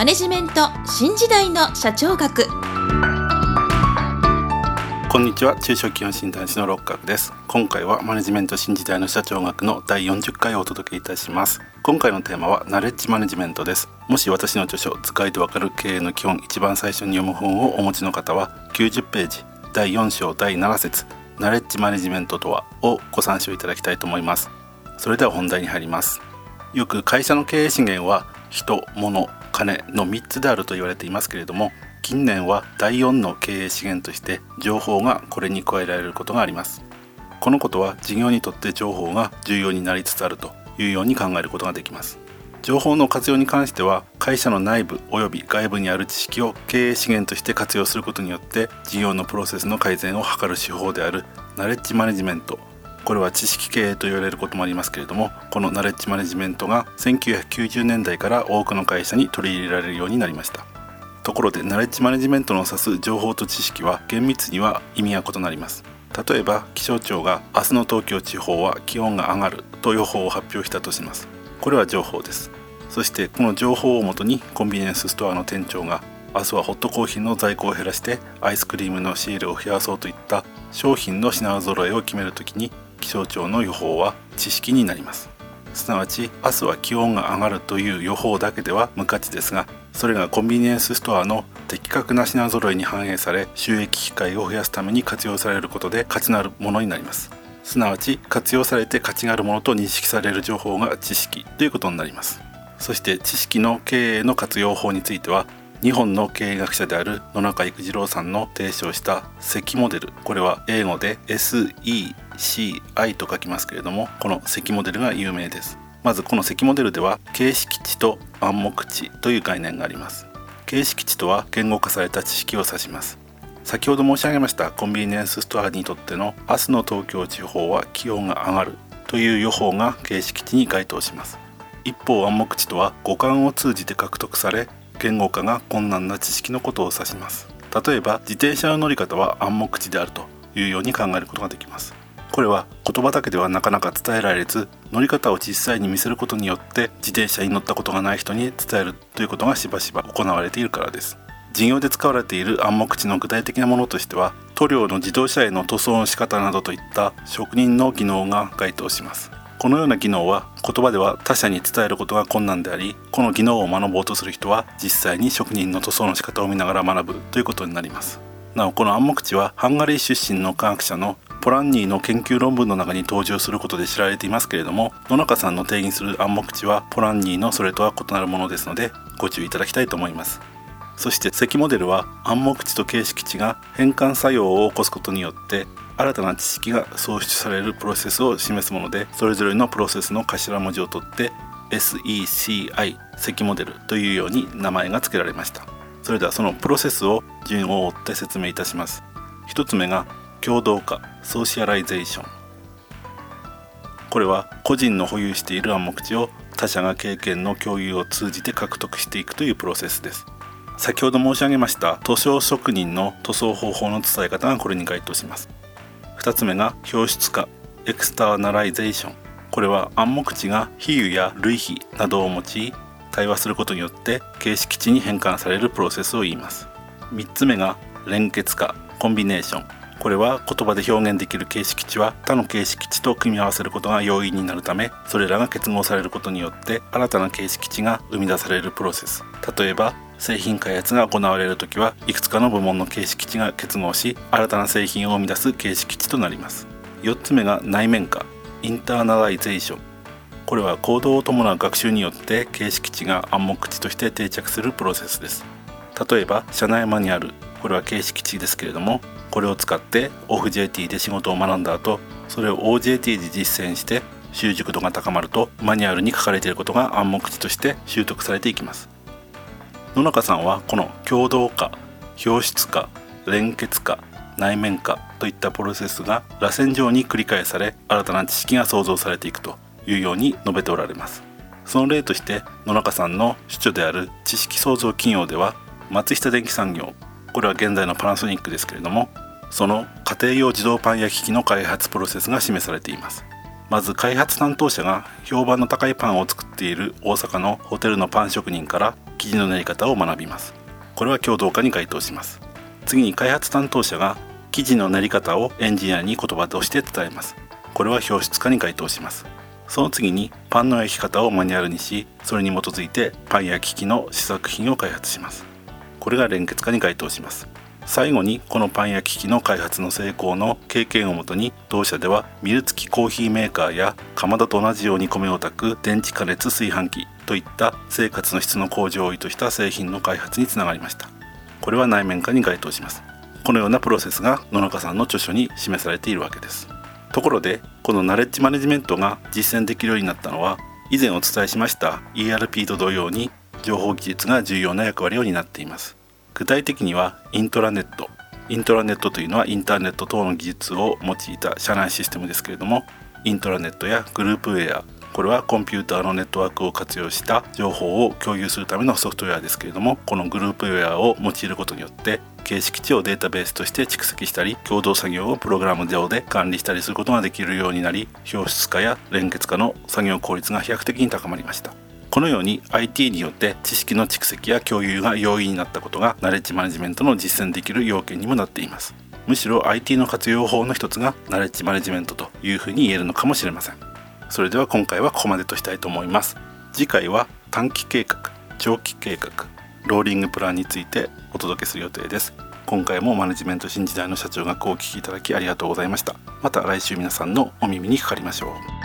マネジメント新時代の社長学。こんにちは。中小企業診断士の六角です。今回はマネジメント新時代の社長学の第40回をお届けいたします。今回のテーマはナレッジマネジメントです。もし私の著書使いでわかる経営の基本一番最初に読む本をお持ちの方は90ページ第4章第7節ナレッジマネジメントとはをご参照いただきたいと思います。それでは本題に入ります。よく会社の経営資源は人物金の3つであると言われていますけれども近年は第4の経営資源として情報がこれに加えられることがあります。このことは事業にとって情報が重要になりつつあるというように考えることができます。情報の活用に関しては会社の内部及び外部にある知識を経営資源として活用することによって事業のプロセスの改善を図る手法であるナレッジマネジメントこれは知識経営と言われることもありますけれどもこのナレッジマネジメントが1990年代から多くの会社に取り入れられるようになりました。ところでナレッジマネジメントの指す情報と知識は厳密には意味が異なります。例えば気象庁が明日の東京地方は気温が上がると予報を発表したとします。これは情報です。そしてこの情報をもとにコンビニエンスストアの店長が明日はホットコーヒーの在庫を減らしてアイスクリームの仕入れを増やそうといった商品の品揃えを決めるときに気象庁の予報は知識になります。すなわち明日は気温が上がるという予報だけでは無価値ですがそれがコンビニエンスストアの的確な品揃えに反映され収益機会を増やすために活用されることで価値のあるものになります。すなわち活用されて価値があるものと認識される情報が知識ということになります。そして知識の経営の活用法については日本の経営学者である野中育次郎さんの提唱した積モデル。これは英語で SECI と書きますけれどもこの積モデルが有名です。まずこの積モデルでは形式値と暗黙値という概念があります。形式値とは言語化された知識を指します。先ほど申し上げましたコンビニエンスストアにとっての明日の東京地方は気温が上がるという予報が形式値に該当します。一方暗黙値とは五感を通じて獲得され言語化が困難な知識のことを指します。例えば自転車の乗り方は暗黙値であるというように考えることができます。これは言葉だけではなかなか伝えられず乗り方を実際に見せることによって自転車に乗ったことがない人に伝えるということがしばしば行われているからです。事業で使われている暗黙値の具体的なものとしては塗料の自動車への塗装の仕方などといった職人の技能が該当します。このような技能は言葉では他者に伝えることが困難でありこの技能を学ぼうとする人は実際に職人の塗装の仕方を見ながら学ぶということになります。なおこの暗黙値はハンガリー出身の科学者のポランニーの研究論文の中に登場することで知られていますけれども野中さんの定義する暗黙値はポランニーのそれとは異なるものですのでご注意いただきたいと思います。そして積モデルは暗黙値と形式値が変換作用を起こすことによって新たな知識が創出されるプロセスを示すものでそれぞれのプロセスの頭文字を取って SECI 積モデルというように名前が付けられました。それではそのプロセスを順を追って説明いたします。一つ目が共同化 socialization。これは個人の保有している暗黙知を他者が経験の共有を通じて獲得していくというプロセスです。先ほど申し上げました塗装職人の塗装方法の伝え方がこれに該当します。2つ目が表出化 externalization。これは暗黙知が比喩や類比などを用い対話することによって形式知に変換されるプロセスを言います。3つ目が連結化 combination。これは言葉で表現できる形式知は他の形式知と組み合わせることが容易になるためそれらが結合されることによって新たな形式知が生み出されるプロセス。例えば製品開発が行われる時はいくつかの部門の形式知が結合し新たな製品を生み出す形式知となります。4つ目が内面化。 internalization。これは行動を伴う学習によって形式知が暗黙知として定着するプロセスです。例えば社内マニュアル。これは形式知ですけれどもこれを使って Off-JT で仕事を学んだ後それを OJT で実践して習熟度が高まるとマニュアルに書かれていることが暗黙知として習得されていきます。野中さんはこの共同化表出化連結化内面化といったプロセスが螺旋状に繰り返され新たな知識が創造されていくというように述べておられます。その例として野中さんの主張である知識創造企業では松下電器産業これは現在のパナソニックですけれどもその家庭用自動パン焼き機の開発プロセスが示されています。まず開発担当者が評判の高いパンを作っている大阪のホテルのパン職人から生地の練り方を学びます。これは共同化に該当します。次に開発担当者が生地の練り方をエンジニアに言葉として伝えます。これは表出化に該当します。その次にパンの焼き方をマニュアルにしそれに基づいてパン焼き機の試作品を開発します。これが連結化に該当します。最後にこのパン焼き機の開発の成功の経験をもとに同社ではミル付きコーヒーメーカーや釜田と同じように米を炊く電池加熱炊飯器といった生活の質の向上を意図した製品の開発につながりました。これは内面化に該当します。このようなプロセスが野中さんの著書に示されているわけです。ところでこのナレッジマネジメントが実践できるようになったのは以前お伝えしました ERP と同様に情報技術が重要な役割を担っています。具体的にはイントラネット。イントラネットというのはインターネット等の技術を用いた社内システムですけれどもイントラネットやグループウェア。これはコンピューターのネットワークを活用した情報を共有するためのソフトウェアですけれどもこのグループウェアを用いることによって形式値をデータベースとして蓄積したり共同作業をプログラム上で管理したりすることができるようになり表出化や連結化の作業効率が飛躍的に高まりました。このように IT によって知識の蓄積や共有が容易になったことがナレッジマネジメントの実践できる要件にもなっています。むしろ IT の活用法の一つがナレッジマネジメントというふうに言えるのかもしれません。それでは今回はここまでとしたいと思います。次回は短期計画長期計画ローリングプランについてお届けする予定です。今回もマネジメント新時代の社長学をお聞きいただきありがとうございました。また来週皆さんのお耳にかかりましょう。